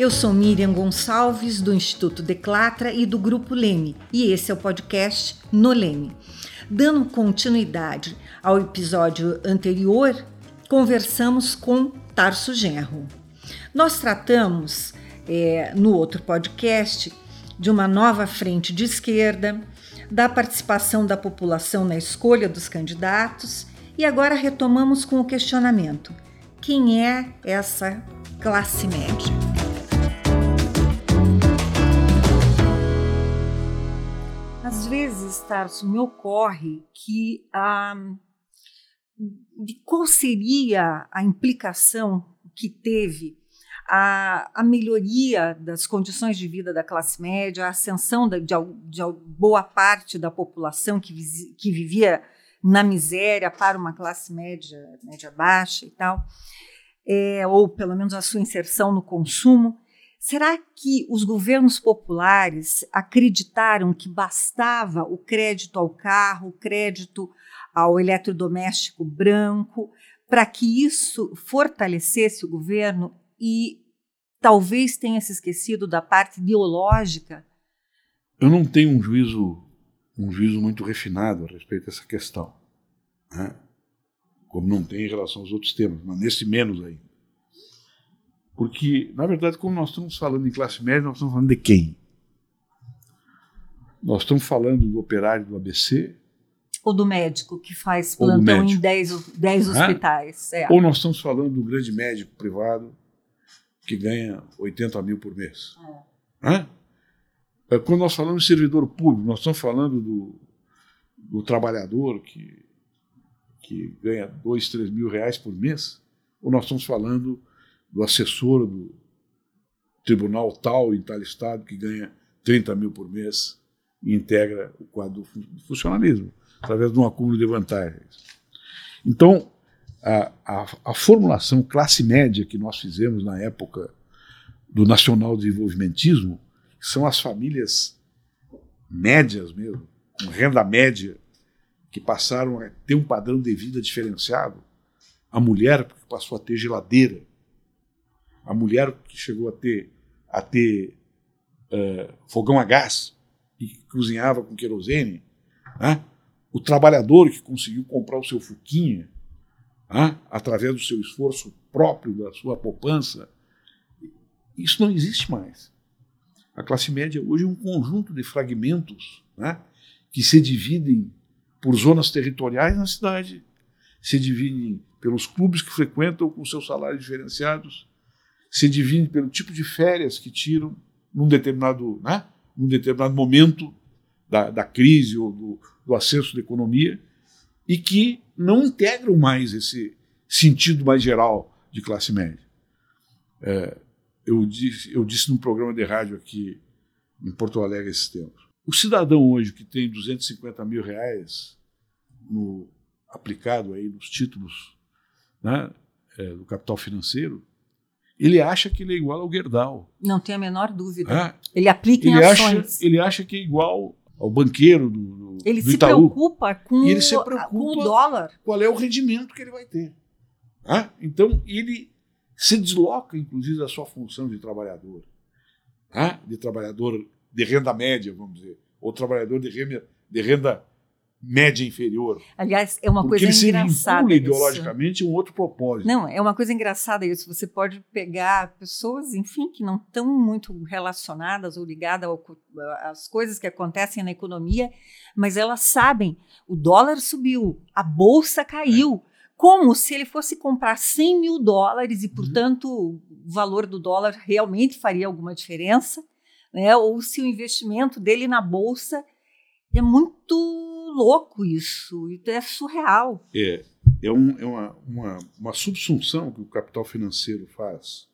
Eu sou Miriam Gonçalves, do Instituto Declatra e do Grupo Leme, e esse é o podcast No Leme. Dando continuidade ao episódio anterior, conversamos com Tarso Genro. Nós tratamos é, no outro podcast de uma nova frente de esquerda, da participação da população na escolha dos candidatos e agora retomamos com o questionamento: quem é essa classe média? Às vezes, Tarso, me ocorre que ah, de qual seria a implicação que teve a, a, melhoria das condições de vida da classe média, a ascensão de, de, de boa parte da população que, que, vivia na miséria para uma classe média, média baixa e tal, é, ou pelo menos a sua inserção no consumo. Será que os governos populares acreditaram que bastava o crédito ao carro, o crédito ao eletrodoméstico branco, para que isso fortalecesse o governo e talvez tenha se esquecido da parte ideológica? Eu não tenho um juízo, um juízo muito refinado a respeito dessa questão, né? como não tem em relação aos outros temas, mas nesse menos ainda. Porque, na verdade, como nós estamos falando em classe média, nós estamos falando de quem? Nós estamos falando do operário do ABC, ou do médico que faz plantão em 10 hospitais. É. Ou nós estamos falando do grande médico privado que ganha 80 mil por mês. É. É, quando nós falamos de servidor público, nós estamos falando do, do trabalhador que, que ganha 2, 3 mil reais por mês, ou nós estamos falando do assessor do tribunal tal em tal estado que ganha 30 mil por mês e integra o quadro do funcionalismo através de um acúmulo de vantagens. Então, a, a, a, formulação classe média que nós fizemos na época do nacional desenvolvimentismo, são as famílias médias mesmo, com renda média, que passaram a ter um padrão de vida diferenciado. A mulher que passou a ter geladeira, a mulher que chegou a ter, a ter uh, fogão a gás e que cozinhava com querosene, né? o trabalhador que conseguiu comprar o seu Fuquinha, ah, através do seu esforço próprio, da sua poupança, isso não existe mais. A classe média hoje é um conjunto de fragmentos né, que se dividem por zonas territoriais na cidade, se dividem pelos clubes que frequentam com seus salários diferenciados, se dividem pelo tipo de férias que tiram num determinado, né, num determinado momento da, da crise ou do, do acesso da economia e que não integram mais esse sentido mais geral de classe média. É, eu, disse, eu disse num programa de rádio aqui em Porto Alegre esses tempos. O cidadão hoje que tem 250 mil reais no, aplicado aí nos títulos né, é, do capital financeiro, ele acha que ele é igual ao Gerdau. Não tem a menor dúvida. É? Ele aplica em ele ações. Acha, ele acha que é igual ao banqueiro do, do, ele do se preocupa com, ele se preocupa com o dólar. Qual é o rendimento que ele vai ter. Ah? Então, ele se desloca, inclusive, da sua função de trabalhador. Ah? De trabalhador de renda média, vamos dizer. Ou trabalhador de renda, de renda média inferior. Aliás, é uma Porque coisa ele engraçada. Porque ideologicamente um outro propósito. Não, é uma coisa engraçada isso. Você pode pegar pessoas, enfim, que não estão muito relacionadas ou ligadas às coisas que acontecem na economia, mas elas sabem, o dólar subiu, a bolsa caiu. É. Como se ele fosse comprar 100 mil dólares e, uhum. portanto, uhum. o valor do dólar realmente faria alguma diferença, né? ou se o investimento dele na bolsa é muito louco isso, é surreal. É, é, um, é uma, uma, uma subsunção que o capital financeiro faz,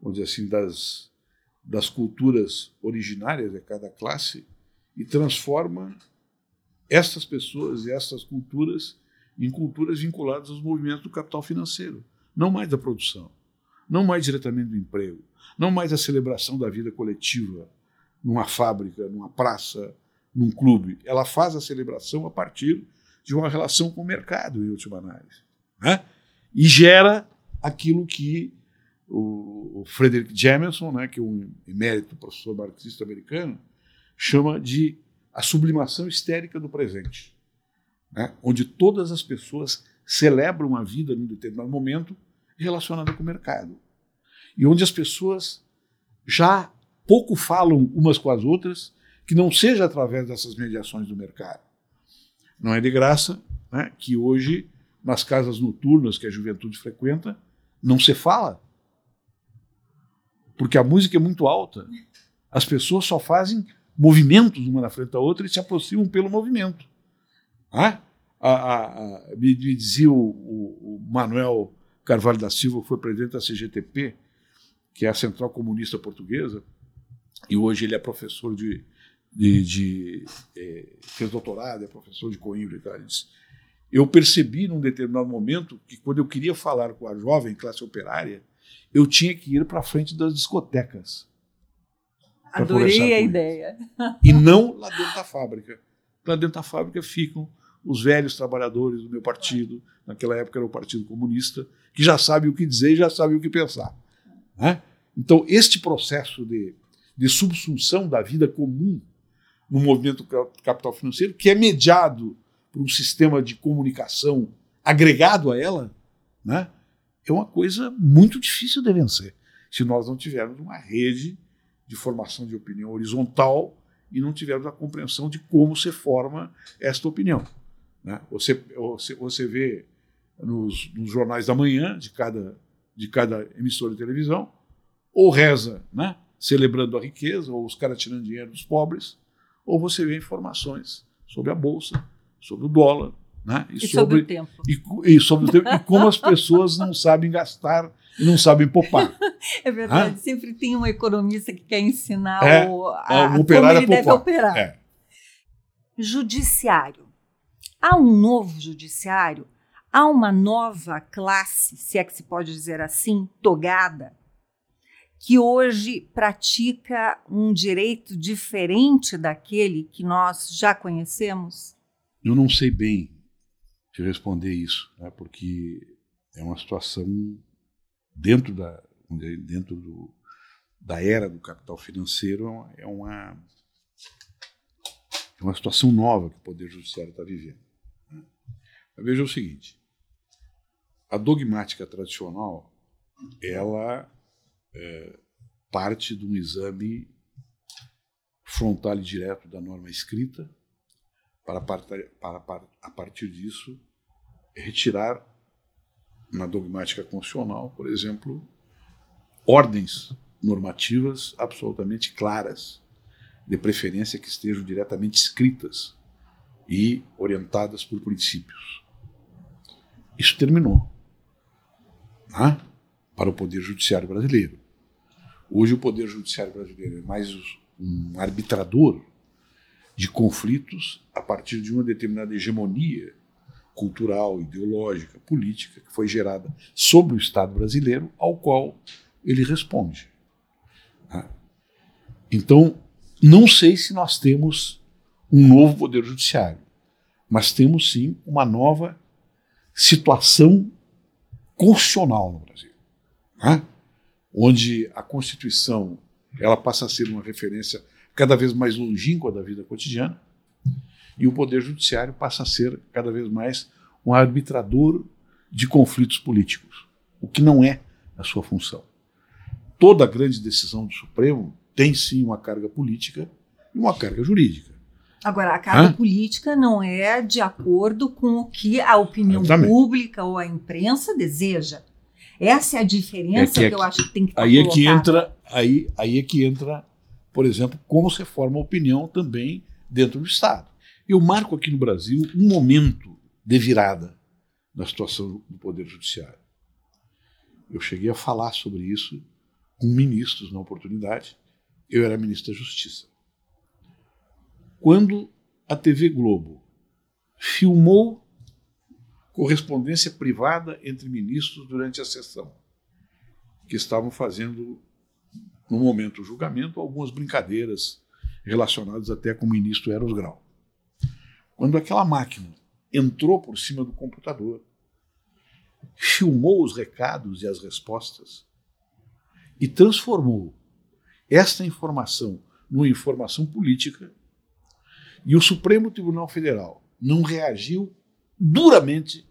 vamos dizer assim, das, das culturas originárias de cada classe e transforma essas pessoas e essas culturas em culturas vinculadas aos movimentos do capital financeiro, não mais da produção, não mais diretamente do emprego, não mais da celebração da vida coletiva numa fábrica, numa praça, num clube, ela faz a celebração a partir de uma relação com o mercado, em última análise. Né? E gera aquilo que o, o Frederick Jameson, né, que é um emérito professor marxista americano, chama de a sublimação histérica do presente, né, onde todas as pessoas celebram a vida num determinado momento relacionada com o mercado. E onde as pessoas já pouco falam umas com as outras, que não seja através dessas mediações do mercado. Não é de graça né, que hoje, nas casas noturnas que a juventude frequenta, não se fala. Porque a música é muito alta. As pessoas só fazem movimentos uma na frente da outra e se aproximam pelo movimento. Ah? A, a, a, me, me, dizia o, o, o, Manuel Carvalho da Silva, que foi presidente da CGTP, que é a Central Comunista Portuguesa, e hoje ele é professor de. De, de é, fez doutorado, é professor de Coimbra e tal. Ele disse, eu percebi num determinado momento que quando eu queria falar com a jovem classe operária, eu tinha que ir para frente das discotecas. Adorei a ideia. E não lá dentro da fábrica. Lá dentro da fábrica ficam os velhos trabalhadores do meu partido, naquela época era o Partido Comunista, que já sabem o que dizer e já sabem o que pensar. Né? Então, este processo de, de subsunção da vida comum no movimento capital financeiro, que é mediado por um sistema de comunicação agregado a ela, né, é uma coisa muito difícil de vencer se nós não tivermos uma rede de formação de opinião horizontal e não tivermos a compreensão de como se forma esta opinião. Né? Você, você, você vê nos, nos, jornais da manhã de cada, de cada emissora de televisão, ou reza né, celebrando a riqueza, ou os caras tirando dinheiro dos pobres, ou você vê informações sobre a Bolsa, sobre o dólar, né? E, e sobre, sobre, o tempo. E, e, sobre o tempo. e como as pessoas não sabem gastar e não sabem poupar. É verdade. Hã? Sempre tem um economista que quer ensinar é, o, a, o operário como ele deve operar. É. Judiciário. Há um novo judiciário? Há uma nova classe, se é que se pode dizer assim, togada, que hoje pratica um direito diferente daquele que nós já conhecemos? Eu não sei bem te responder isso, né, porque é uma situação dentro da dentro do, da era do capital financeiro é uma é uma situação nova que o poder judiciário está vivendo. Né. Veja o seguinte: a dogmática tradicional ela é, parte de um exame frontal e direto da norma escrita para, para, a partir disso, retirar na dogmática constitucional, por exemplo, ordens normativas absolutamente claras, de preferência que estejam diretamente escritas e orientadas por princípios. Isso terminou né? Para o Poder Judiciário brasileiro. Hoje, o Poder Judiciário brasileiro é mais um arbitrador de conflitos a partir de uma determinada hegemonia cultural, ideológica, política que foi gerada sobre o Estado brasileiro, ao qual ele responde. Tá? Então, não sei se nós temos um novo poder judiciário, mas temos sim uma nova situação constitucional no Brasil, né? onde a Constituição ela passa a ser uma referência cada vez mais longínqua da vida cotidiana, e o Poder Judiciário passa a ser cada vez mais um arbitrador de conflitos políticos, o que não é a sua função. Toda grande decisão do Supremo tem sim uma carga política e uma carga jurídica. Agora, a carga Hã? política não é de acordo com o que a opinião pública ou a imprensa deseja. Essa é a diferença é que, que, eu acho que tem que estar aí é que entra aí, aí é que entra por exemplo, como se forma opinião também dentro do Estado. Eu marco aqui no Brasil um momento de virada na situação do Poder Judiciário. Eu cheguei a falar sobre isso com ministros na oportunidade. Eu era ministro da Justiça. Quando a TV Globo filmou correspondência privada entre ministros durante a sessão, que estavam fazendo no momento do julgamento, algumas brincadeiras relacionadas até com o ministro Eros Grau. Quando aquela máquina entrou por cima do computador, filmou os recados e as respostas, e transformou esta informação numa informação política e o Supremo Tribunal Federal não reagiu duramente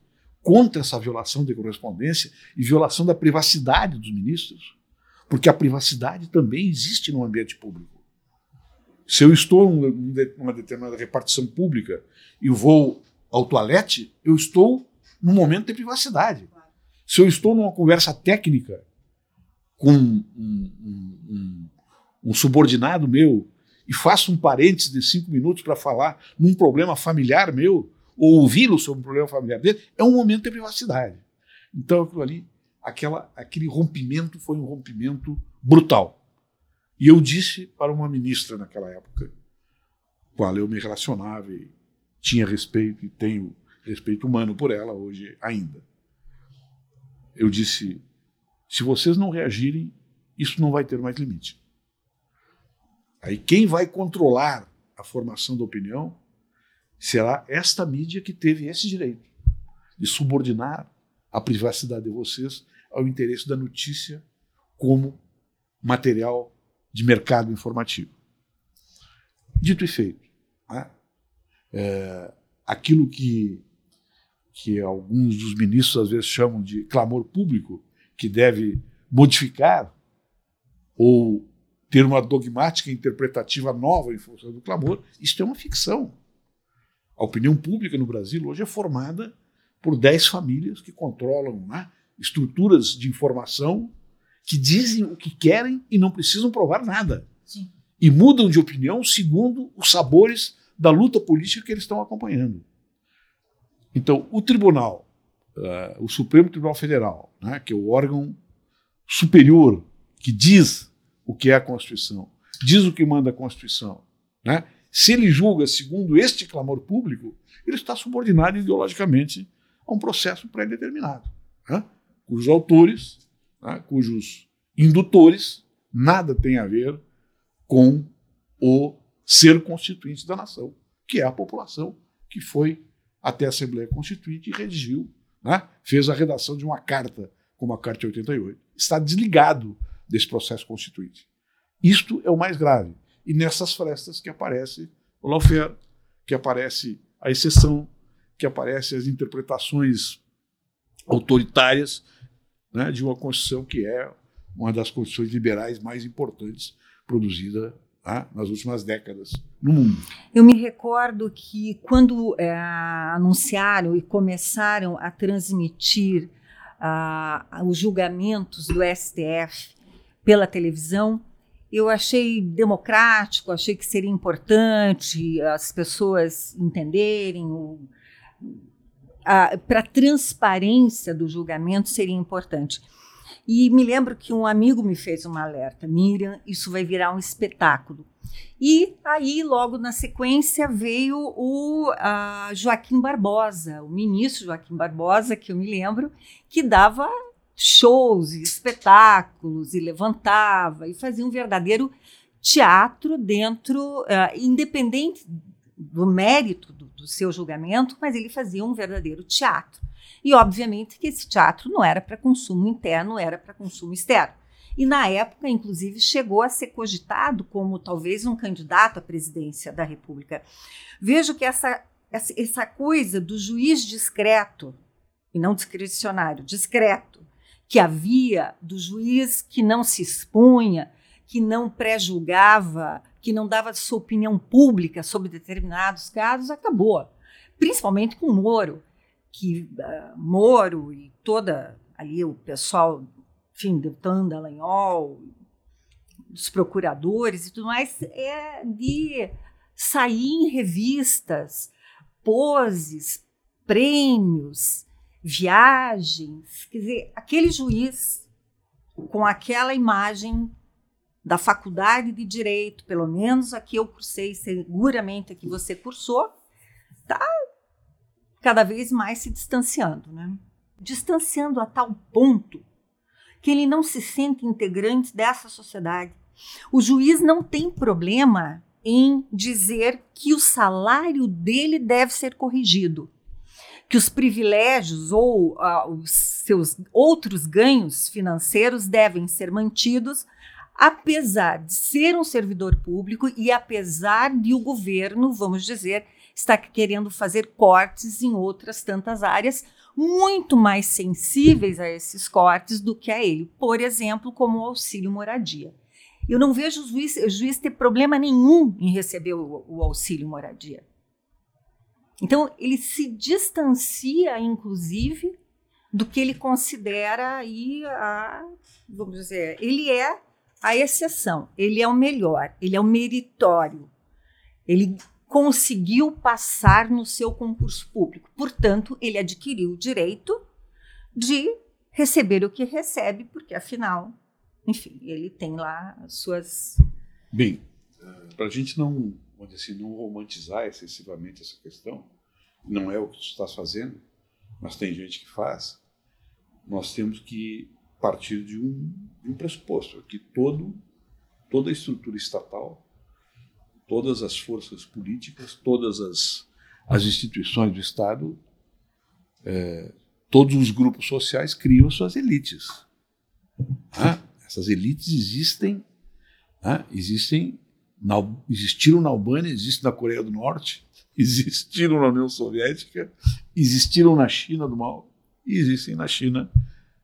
contra essa violação de correspondência e violação da privacidade dos ministros, porque a privacidade também existe no ambiente público. Se eu estou numa determinada repartição pública e vou ao toalete, eu estou num momento de privacidade. Se eu estou numa conversa técnica com um, um, um, um subordinado meu e faço um parênteses de cinco minutos para falar num problema familiar meu, ou ouvi-lo sobre um problema familiar dele, é um momento de privacidade. Então, aquilo ali, aquela, aquele rompimento foi um rompimento brutal. E eu disse para uma ministra naquela época, com a qual eu me relacionava e tinha respeito e tenho respeito humano por ela hoje ainda. Eu disse: se vocês não reagirem, isso não vai ter mais limite. Aí quem vai controlar a formação da opinião será esta mídia que teve esse direito de subordinar a privacidade de vocês ao interesse da notícia como material de mercado informativo. Dito e feito, né? é, aquilo que, que alguns dos ministros às vezes chamam de clamor público, que deve modificar ou ter uma dogmática interpretativa nova em função do clamor, isso é uma ficção. A opinião pública no Brasil hoje é formada por dez famílias que controlam né, estruturas de informação que dizem o que querem e não precisam provar nada. Sim. E mudam de opinião segundo os sabores da luta política que eles estão acompanhando. Então, o tribunal, uh, o Supremo Tribunal Federal, né, que é o órgão superior que diz o que é a Constituição, diz o que manda a Constituição, né? Se ele julga segundo este clamor público, ele está subordinado ideologicamente a um processo pré-determinado, né? cujos autores, né? cujos indutores, nada tem a ver com o ser constituinte da nação, que é a população que foi até a Assembleia Constituinte e redigiu, né? fez a redação de uma carta, como a Carta de 88. Está desligado desse processo constituinte. Isto é o mais grave. E nessas frestas que aparece o lawfare, que aparece a exceção, que aparece as interpretações autoritárias né, de uma Constituição que é uma das constituições liberais mais importantes produzida né, nas últimas décadas no mundo. Eu me recordo que quando é, anunciaram e começaram a transmitir uh, os julgamentos do STF pela televisão. Eu achei democrático, achei que seria importante as pessoas entenderem. Para a transparência do julgamento seria importante. E me lembro que um amigo me fez uma alerta: Miriam, isso vai virar um espetáculo. E aí, logo na sequência, veio o Joaquim Barbosa, o ministro Joaquim Barbosa, que eu me lembro, que dava shows e espetáculos e levantava e fazia um verdadeiro teatro dentro, uh, independente do mérito do, do, seu julgamento, mas ele fazia um verdadeiro teatro. E obviamente que esse teatro não era para consumo interno, era para consumo externo. E na época, inclusive, chegou a ser cogitado como talvez um candidato à presidência da República. Vejo que essa, essa coisa do juiz discreto, e não discricionário, discreto, que havia do juiz que não se expunha, que não pré-julgava, que não dava sua opinião pública sobre determinados casos, acabou. Principalmente com Moro, que uh, Moro e toda ali o pessoal, enfim, Deltan Dallagnol, dos procuradores e tudo mais, é de sair em revistas, poses, prêmios, viagens. Quer dizer, aquele juiz com aquela imagem da faculdade de direito, pelo menos aqui eu cursei, seguramente aqui você cursou, está cada vez mais se distanciando, né? Distanciando a tal ponto que ele não se sente integrante dessa sociedade. O juiz não tem problema em dizer que o salário dele deve ser corrigido que os privilégios ou uh, os seus outros ganhos financeiros devem ser mantidos, apesar de ser um servidor público e apesar de o governo, vamos dizer, estar querendo fazer cortes em outras tantas áreas muito mais sensíveis a esses cortes do que a ele, por exemplo, como o auxílio moradia. Eu não vejo o juiz, o juiz ter problema nenhum em receber o, o auxílio moradia. Então, ele se distancia, inclusive, do que ele considera aí a, vamos dizer, ele é a exceção, ele é o melhor, ele é o meritório. Ele conseguiu passar no seu concurso público. Portanto, ele adquiriu o direito de receber o que recebe, porque afinal, enfim, ele tem lá as suas. Bem, para a gente não, assim, não romantizar excessivamente essa questão, não é o que tu estás fazendo, mas tem gente que faz, nós temos que partir de um, de um pressuposto, que todo, toda a estrutura estatal todas as forças políticas, todas as, as instituições do Estado, é, todos os grupos sociais criam suas elites. Ah, essas elites existem, ah, existem na, existiram na Albânia, existem na Coreia do Norte, existiram na União Soviética, existiram na China do Mal e existem na China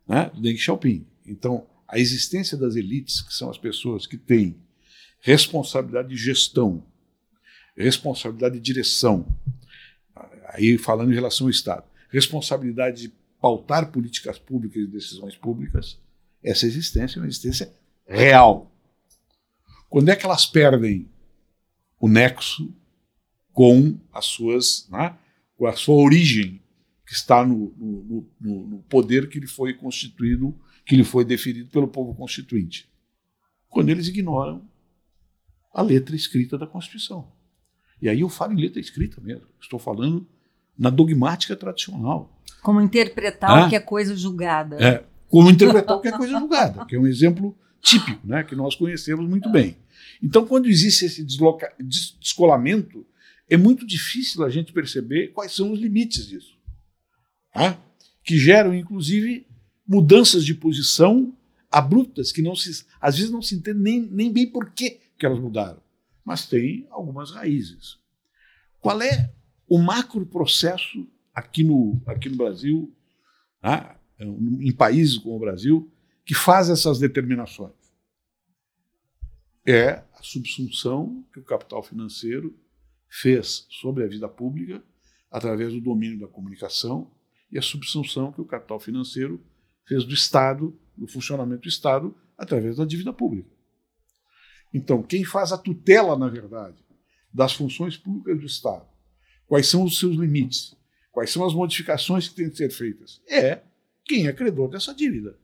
né, do Deng Xiaoping. Então, a existência das elites, que são as pessoas que têm responsabilidade de gestão, responsabilidade de direção, aí falando em relação ao Estado, responsabilidade de pautar políticas públicas e decisões públicas, essa existência é uma existência real. Quando é que elas perdem o nexo com as suas, né, com a sua origem, que está no, no, no, no poder que lhe foi constituído, que lhe foi definido pelo povo constituinte? Quando eles ignoram a letra escrita da Constituição. E aí eu falo em letra escrita mesmo. Estou falando na dogmática tradicional. Como interpretar o que é coisa julgada. É, como interpretar o que é coisa julgada, que é um exemplo típico, né, que nós conhecemos muito bem. Então, quando existe esse desloca, descolamento, é muito difícil a gente perceber quais são os limites disso. Tá? Que geram, inclusive, mudanças de posição abruptas, que não se, às vezes não se entende nem, nem bem por que elas mudaram, mas tem algumas raízes. Qual é o macro processo aqui no, aqui no Brasil, né, em países como o Brasil, que faz essas determinações? É a subsunção que o capital financeiro fez sobre a vida pública através do domínio da comunicação e a subsunção que o capital financeiro fez do Estado, do funcionamento do Estado, através da dívida pública. Então, quem faz a tutela, na verdade, das funções públicas do Estado, quais são os seus limites, quais são as modificações que têm que ser feitas, é quem é credor dessa dívida.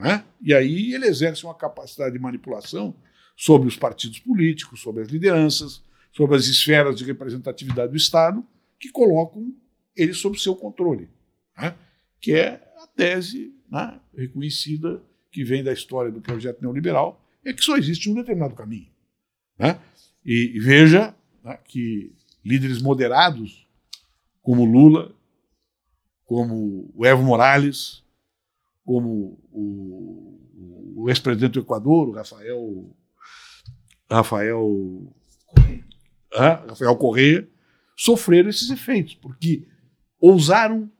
Né? E aí ele exerce uma capacidade de manipulação sobre os partidos políticos, sobre as lideranças, sobre as esferas de representatividade do Estado, que colocam ele sob seu controle, né? que é a tese né, reconhecida que vem da história do projeto neoliberal, é que só existe um determinado caminho. Né? E, e veja né, que líderes moderados, como Lula, como o Evo Morales, como o, o ex-presidente do Equador, o Rafael, Rafael, Rafael Correia, sofreram esses efeitos, porque ousaram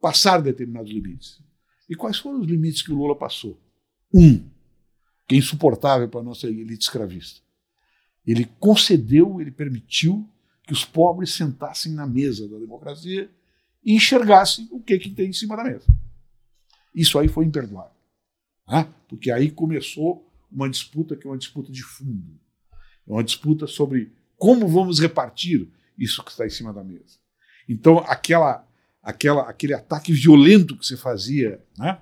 passar determinados limites. E quais foram os limites que o Lula passou? Um, que é insuportável para a nossa elite escravista. Ele concedeu, ele permitiu que os pobres sentassem na mesa da democracia e enxergassem o que, que tem em cima da mesa. Isso aí foi imperdoável. Né? Porque aí começou uma disputa que é uma disputa de fundo. É uma disputa sobre como vamos repartir isso que está em cima da mesa. Então, aquela, aquela, aquele ataque violento que se fazia né?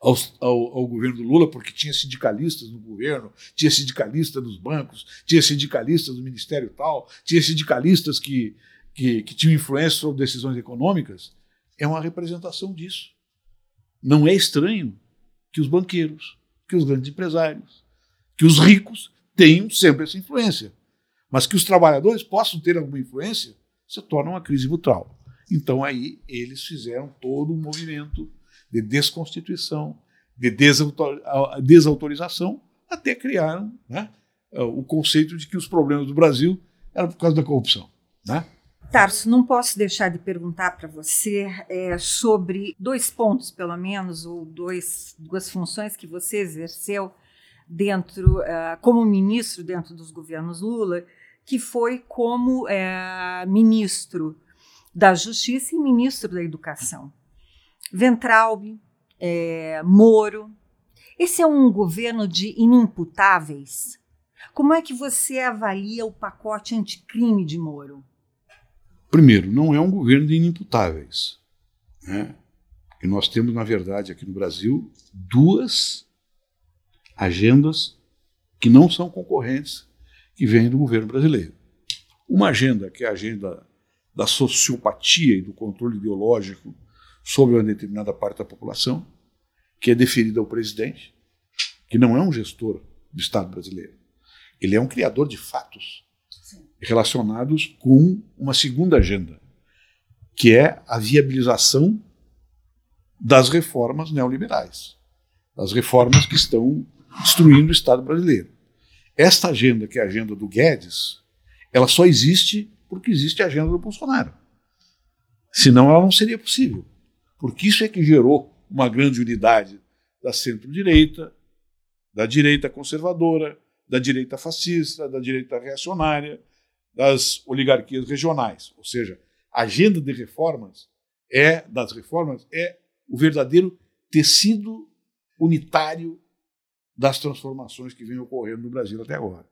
ao, ao, ao, governo do Lula, porque tinha sindicalistas no governo, tinha sindicalistas nos bancos, tinha sindicalistas no ministério tal, tinha sindicalistas que, que, que tinham influência sobre decisões econômicas, é uma representação disso. Não é estranho que os banqueiros, que os grandes empresários, que os ricos tenham sempre essa influência. Mas que os trabalhadores possam ter alguma influência, se torna uma crise brutal. Então aí eles fizeram todo um movimento de desconstituição, de desautorização, até criaram né, o conceito de que os problemas do Brasil eram por causa da corrupção. Né? Tarso, não posso deixar de perguntar para você é, sobre dois pontos, pelo menos, ou dois, duas funções que você exerceu dentro, uh, como ministro dentro dos governos Lula, que foi como uh, ministro da Justiça e ministro da Educação. Ventralbe, uh, Moro. Esse é um governo de inimputáveis. Como é que você avalia o pacote anticrime de Moro? Primeiro, não é um governo de inimputáveis. Né? E nós temos, na verdade, aqui no Brasil, duas agendas que não são concorrentes que vêm do governo brasileiro. Uma agenda que é a agenda da sociopatia e do controle ideológico sobre uma determinada parte da população, que é deferida ao presidente, que não é um gestor do Estado brasileiro. Ele é um criador de fatos relacionados com uma segunda agenda, que é a viabilização das reformas neoliberais, das reformas que estão destruindo o Estado brasileiro. Esta agenda, que é a agenda do Guedes, ela só existe porque existe a agenda do Bolsonaro. Senão ela não seria possível. Porque isso é que gerou uma grande unidade da centro-direita, da direita conservadora, da direita fascista, da direita reacionária, das oligarquias regionais. Ou seja, a agenda de reformas é das reformas é o verdadeiro tecido unitário das transformações que vêm ocorrendo no Brasil até agora.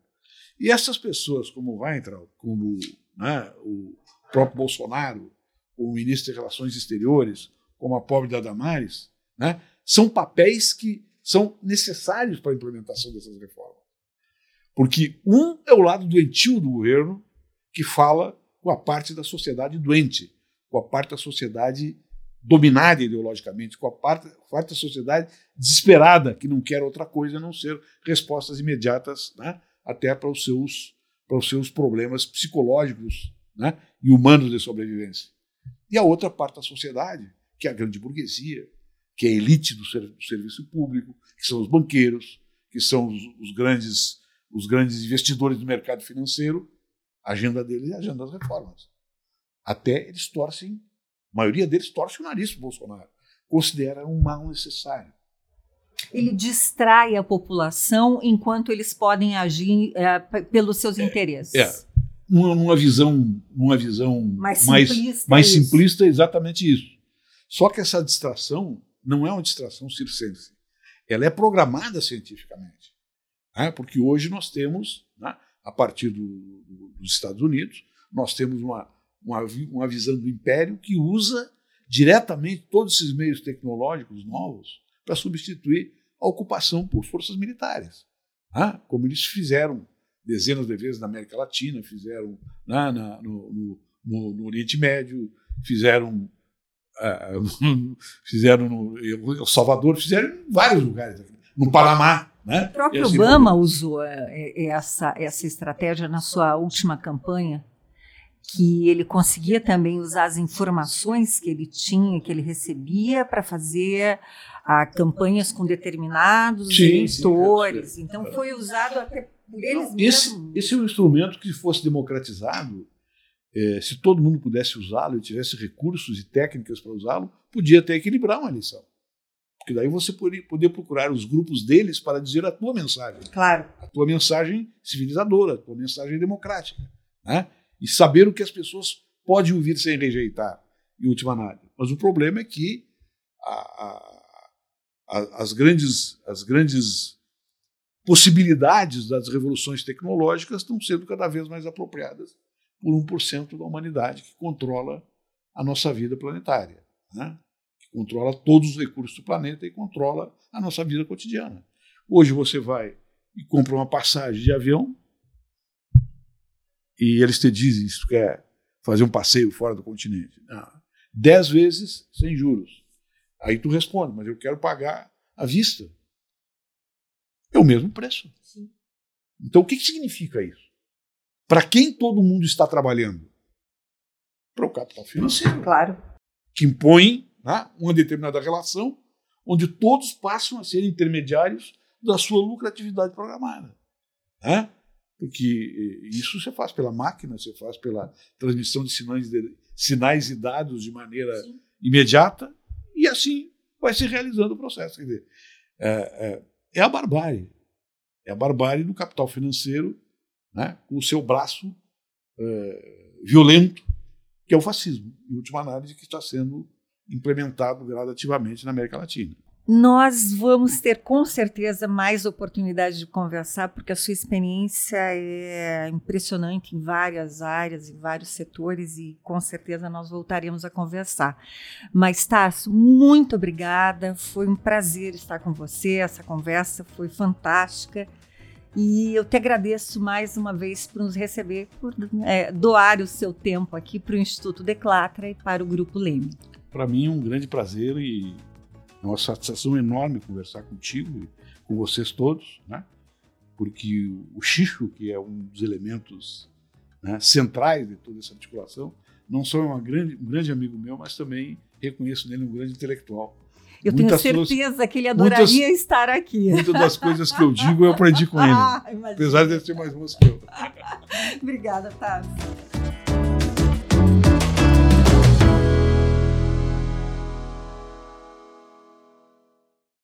E essas pessoas, como o Weintraub, como né, o próprio Bolsonaro, o ministro de Relações Exteriores, como a pobre da Damares, né, são papéis que são necessários para a implementação dessas reformas. Porque um é o lado doentio do governo, que fala com a parte da sociedade doente, com a parte da sociedade dominada ideologicamente, com a parte, parte da sociedade desesperada, que não quer outra coisa a não ser respostas imediatas né, até para os, seus, para os seus problemas psicológicos né, e humanos de sobrevivência. E a outra parte da sociedade, que é a grande burguesia, que é a elite do, ser, do serviço público, que são os banqueiros, que são os, os, grandes, os grandes investidores do mercado financeiro, a agenda deles é a agenda das reformas. Até eles torcem a maioria deles torce o nariz para o Bolsonaro. Considera um mal necessário. Ele distrai a população enquanto eles podem agir é, pelos seus é, interesses. É, uma, uma, visão, uma visão mais, mais simplista, mais é simplista é exatamente isso. Só que essa distração não é uma distração circense. Ela é programada cientificamente. Né? Porque hoje nós temos, né, a partir do, do, dos Estados Unidos, nós temos uma, uma, uma visão do império que usa diretamente todos esses meios tecnológicos novos para substituir a ocupação por forças militares. Ah, como eles fizeram dezenas de vezes na América Latina, fizeram né, na, no, no, no, no, Oriente Médio, fizeram, uh, fizeram no El Salvador, fizeram em vários lugares, no Panamá. Né? O próprio assim, Obama usou é, essa, essa estratégia na sua última campanha que ele conseguia também usar as informações que ele tinha, que ele recebia, para fazer ah, campanhas com determinados sim, eleitores. Sim, então foi usado até por eles esse, mesmos. Esse é um instrumento que, se fosse democratizado, é, se todo mundo pudesse usá-lo e tivesse recursos e técnicas para usá-lo, podia até equilibrar uma eleição. Porque daí você poderia procurar os grupos deles para dizer a tua mensagem. Claro. A tua mensagem civilizadora, a tua mensagem democrática. Né? e saber o que as pessoas podem ouvir sem rejeitar, em última análise. Mas o problema é que a, a, a, as, grandes, as grandes possibilidades das revoluções tecnológicas estão sendo cada vez mais apropriadas por 1% da humanidade que controla a nossa vida planetária, né? Controla todos os recursos do planeta e controla a nossa vida cotidiana. Hoje você vai e compra uma passagem de avião, e eles te dizem se tu quer fazer um passeio fora do continente. Ah, dez vezes sem juros. Aí tu responde, mas eu quero pagar à vista. É o mesmo preço. Sim. Então o que, que significa isso? Para quem todo mundo está trabalhando? para o capital financeiro. Claro. Que impõe né, uma determinada relação onde todos passam a ser intermediários da sua lucratividade programada. Né? Porque isso você faz pela máquina, você faz pela transmissão de sinais, de, sinais e dados de maneira Sim. imediata, e assim vai se realizando o processo. Quer dizer, é, é, é a barbárie. É a barbárie do capital financeiro né, com o seu braço é, violento, que é o fascismo, em última análise, que está sendo implementado gradativamente na América Latina. Nós vamos ter com certeza mais oportunidade de conversar, porque a sua experiência é impressionante em várias áreas, em vários setores, e com certeza nós voltaremos a conversar. Mas, Tasso, muito obrigada. Foi um prazer estar com você. Essa conversa foi fantástica. E eu te agradeço mais uma vez por nos receber, por é, doar o seu tempo aqui para o Instituto Declatra e para o Grupo Leme. Para mim é um grande prazer e é uma satisfação enorme conversar contigo e com vocês todos, né? porque o xixo, que é um dos elementos né, centrais de toda essa articulação, não só é uma grande, um grande amigo meu, mas também reconheço nele um grande intelectual. Eu muitas tenho certeza suas, que ele adoraria muitas, estar aqui. Muitas das coisas que eu digo eu aprendi com ele. Ah, apesar de ele ser mais moço que eu. Obrigada, Távio.